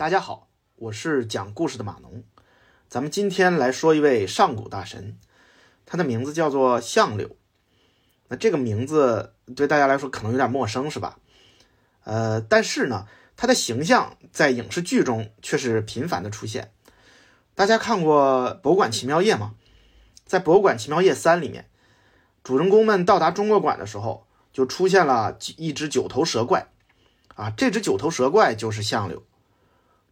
大家好，我是讲故事的码农。咱们今天来说一位上古大神，他的名字叫做相柳。那这个名字对大家来说可能有点陌生，是吧？呃，但是呢，他的形象在影视剧中却是频繁的出现。大家看过《博物馆奇妙夜》吗？在《博物馆奇妙夜三》里面，主人公们到达中国馆的时候，就出现了一只九头蛇怪。啊，这只九头蛇怪就是相柳。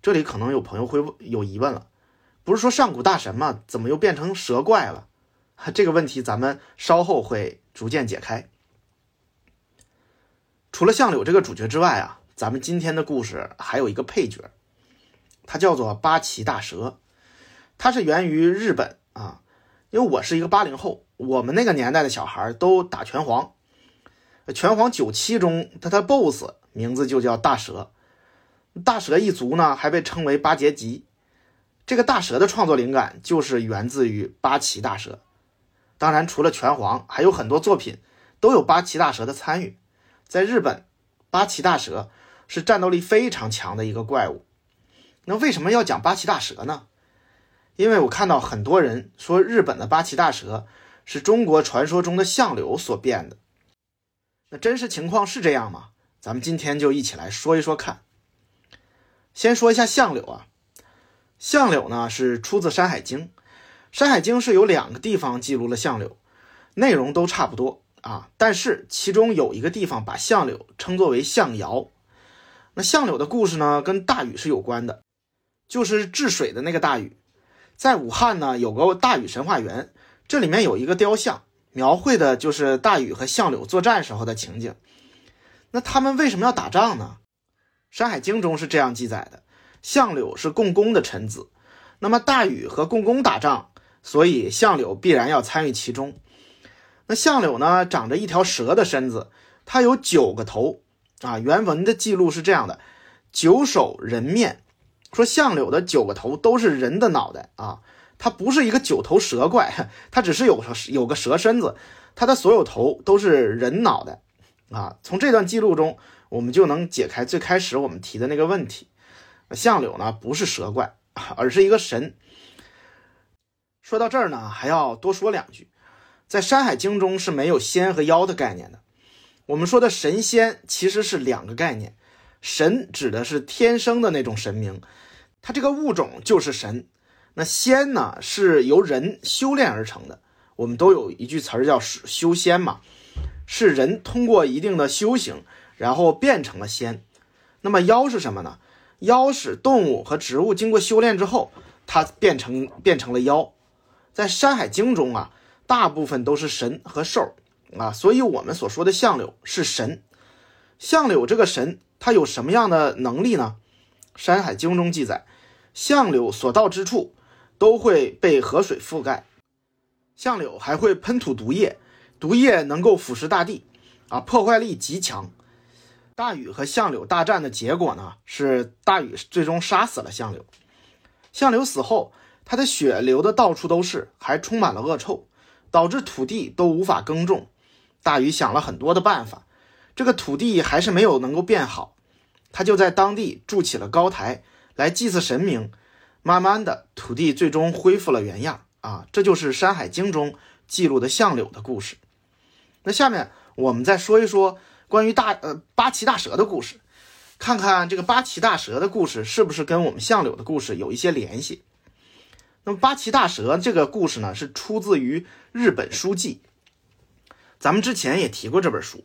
这里可能有朋友会有疑问了，不是说上古大神吗？怎么又变成蛇怪了？这个问题咱们稍后会逐渐解开。除了相柳这个主角之外啊，咱们今天的故事还有一个配角，他叫做八岐大蛇，他是源于日本啊。因为我是一个八零后，我们那个年代的小孩都打拳皇，拳皇九七中他的 BOSS 名字就叫大蛇。大蛇一族呢，还被称为八杰吉。这个大蛇的创作灵感就是源自于八岐大蛇。当然，除了拳皇，还有很多作品都有八岐大蛇的参与。在日本，八岐大蛇是战斗力非常强的一个怪物。那为什么要讲八岐大蛇呢？因为我看到很多人说日本的八岐大蛇是中国传说中的相柳所变的。那真实情况是这样吗？咱们今天就一起来说一说看。先说一下相柳啊，相柳呢是出自《山海经》，《山海经》是有两个地方记录了相柳，内容都差不多啊，但是其中有一个地方把相柳称作为相尧。那相柳的故事呢，跟大禹是有关的，就是治水的那个大禹。在武汉呢，有个大禹神话园，这里面有一个雕像，描绘的就是大禹和相柳作战时候的情景。那他们为什么要打仗呢？《山海经》中是这样记载的：相柳是共工的臣子，那么大禹和共工打仗，所以相柳必然要参与其中。那相柳呢，长着一条蛇的身子，它有九个头啊。原文的记录是这样的：九首人面，说相柳的九个头都是人的脑袋啊，它不是一个九头蛇怪，它只是有有个蛇身子，它的所有头都是人脑袋啊。从这段记录中。我们就能解开最开始我们提的那个问题，相柳呢不是蛇怪，而是一个神。说到这儿呢，还要多说两句，在《山海经》中是没有仙和妖的概念的。我们说的神仙其实是两个概念，神指的是天生的那种神明，它这个物种就是神。那仙呢是由人修炼而成的，我们都有一句词儿叫修仙嘛，是人通过一定的修行。然后变成了仙，那么妖是什么呢？妖是动物和植物经过修炼之后，它变成变成了妖。在《山海经》中啊，大部分都是神和兽啊，所以我们所说的相柳是神。相柳这个神，它有什么样的能力呢？《山海经》中记载，相柳所到之处都会被河水覆盖，相柳还会喷吐毒液，毒液能够腐蚀大地，啊，破坏力极强。大禹和相柳大战的结果呢，是大禹最终杀死了相柳。相柳死后，他的血流的到处都是，还充满了恶臭，导致土地都无法耕种。大禹想了很多的办法，这个土地还是没有能够变好，他就在当地筑起了高台来祭祀神明。慢慢的，土地最终恢复了原样啊，这就是《山海经》中记录的相柳的故事。那下面我们再说一说。关于大呃八岐大蛇的故事，看看这个八岐大蛇的故事是不是跟我们相柳的故事有一些联系？那么八岐大蛇这个故事呢，是出自于日本书记。咱们之前也提过这本书，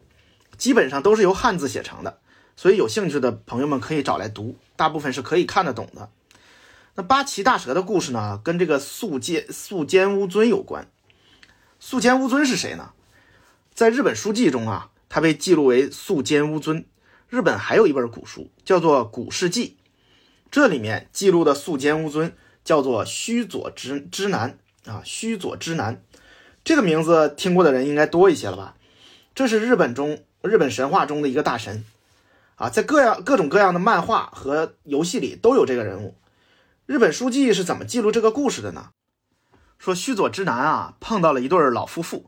基本上都是由汉字写成的，所以有兴趣的朋友们可以找来读，大部分是可以看得懂的。那八岐大蛇的故事呢，跟这个素间素间乌尊有关。素间乌尊是谁呢？在日本书记中啊。他被记录为素间乌尊。日本还有一本古书叫做《古世纪》，这里面记录的素间乌尊叫做须佐之之男啊，须佐之男这个名字听过的人应该多一些了吧？这是日本中日本神话中的一个大神啊，在各样各种各样的漫画和游戏里都有这个人物。日本书记是怎么记录这个故事的呢？说须佐之男啊碰到了一对老夫妇，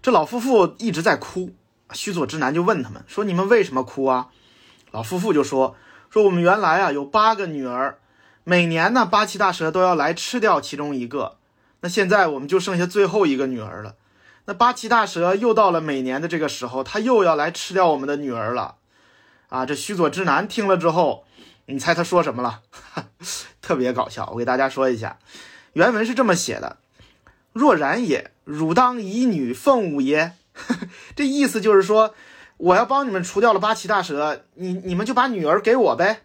这老夫妇一直在哭。须佐之男就问他们说：“你们为什么哭啊？”老夫妇就说：“说我们原来啊有八个女儿，每年呢八岐大蛇都要来吃掉其中一个，那现在我们就剩下最后一个女儿了。那八岐大蛇又到了每年的这个时候，他又要来吃掉我们的女儿了。啊，这须佐之男听了之后，你猜他说什么了？特别搞笑，我给大家说一下，原文是这么写的：“若然也，汝当以女奉吾耶？”这意思就是说。我要帮你们除掉了八岐大蛇，你你们就把女儿给我呗，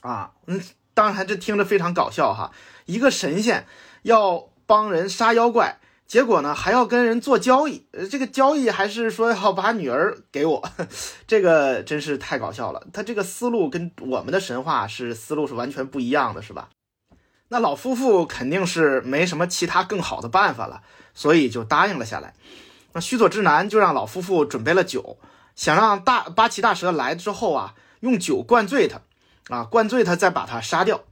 啊，嗯，当然这听着非常搞笑哈，一个神仙要帮人杀妖怪，结果呢还要跟人做交易，呃，这个交易还是说要把女儿给我，这个真是太搞笑了，他这个思路跟我们的神话是思路是完全不一样的，是吧？那老夫妇肯定是没什么其他更好的办法了，所以就答应了下来。那须佐之男就让老夫妇准备了酒。想让大八岐大蛇来之后啊，用酒灌醉他，啊，灌醉他再把他杀掉。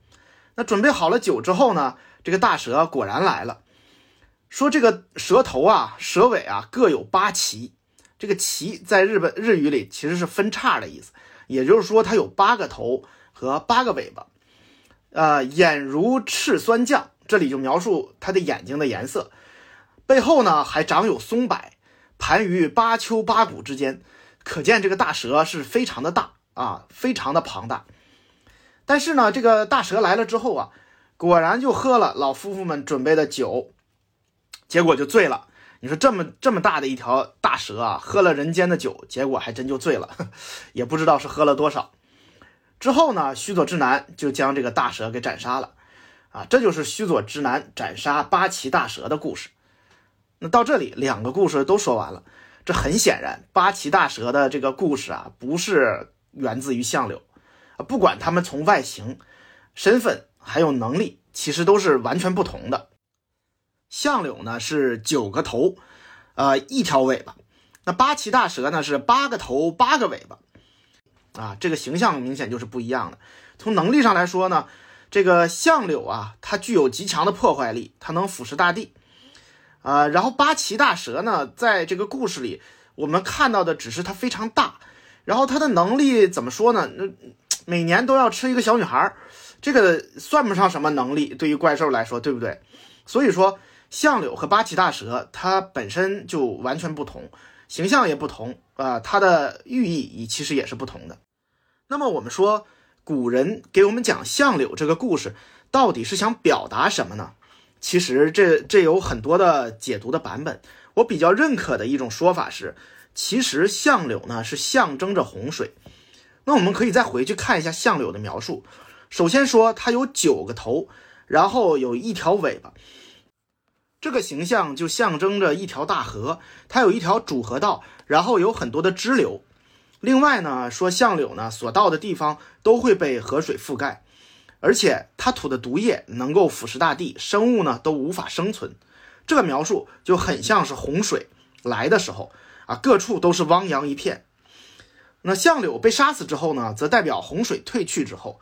那准备好了酒之后呢，这个大蛇果然来了。说这个蛇头啊、蛇尾啊各有八岐，这个岐在日本日语里其实是分叉的意思，也就是说它有八个头和八个尾巴。呃，眼如赤酸酱，这里就描述它的眼睛的颜色。背后呢还长有松柏，盘于八丘八谷之间。可见这个大蛇是非常的大啊，非常的庞大。但是呢，这个大蛇来了之后啊，果然就喝了老夫妇们准备的酒，结果就醉了。你说这么这么大的一条大蛇啊，喝了人间的酒，结果还真就醉了，也不知道是喝了多少。之后呢，须佐之男就将这个大蛇给斩杀了。啊，这就是须佐之男斩杀八岐大蛇的故事。那到这里，两个故事都说完了。这很显然，八岐大蛇的这个故事啊，不是源自于相柳啊。不管他们从外形、身份还有能力，其实都是完全不同的。相柳呢是九个头，呃，一条尾巴；那八岐大蛇呢是八个头八个尾巴，啊，这个形象明显就是不一样的。从能力上来说呢，这个相柳啊，它具有极强的破坏力，它能腐蚀大地。啊，然后八岐大蛇呢，在这个故事里，我们看到的只是它非常大，然后它的能力怎么说呢？那每年都要吃一个小女孩，这个算不上什么能力，对于怪兽来说，对不对？所以说，相柳和八岐大蛇它本身就完全不同，形象也不同啊，它的寓意也其实也是不同的。那么我们说，古人给我们讲相柳这个故事，到底是想表达什么呢？其实这这有很多的解读的版本，我比较认可的一种说法是，其实相柳呢是象征着洪水。那我们可以再回去看一下相柳的描述。首先说它有九个头，然后有一条尾巴，这个形象就象征着一条大河，它有一条主河道，然后有很多的支流。另外呢，说相柳呢所到的地方都会被河水覆盖。而且它吐的毒液能够腐蚀大地，生物呢都无法生存。这个描述就很像是洪水来的时候啊，各处都是汪洋一片。那相柳被杀死之后呢，则代表洪水退去之后，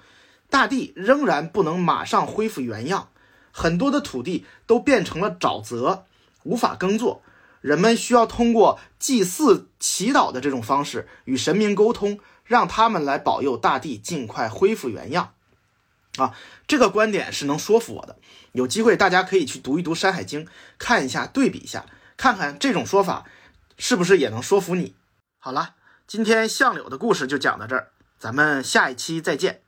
大地仍然不能马上恢复原样，很多的土地都变成了沼泽，无法耕作。人们需要通过祭祀、祈祷的这种方式与神明沟通，让他们来保佑大地尽快恢复原样。啊，这个观点是能说服我的。有机会大家可以去读一读《山海经》，看一下，对比一下，看看这种说法是不是也能说服你。好了，今天相柳的故事就讲到这儿，咱们下一期再见。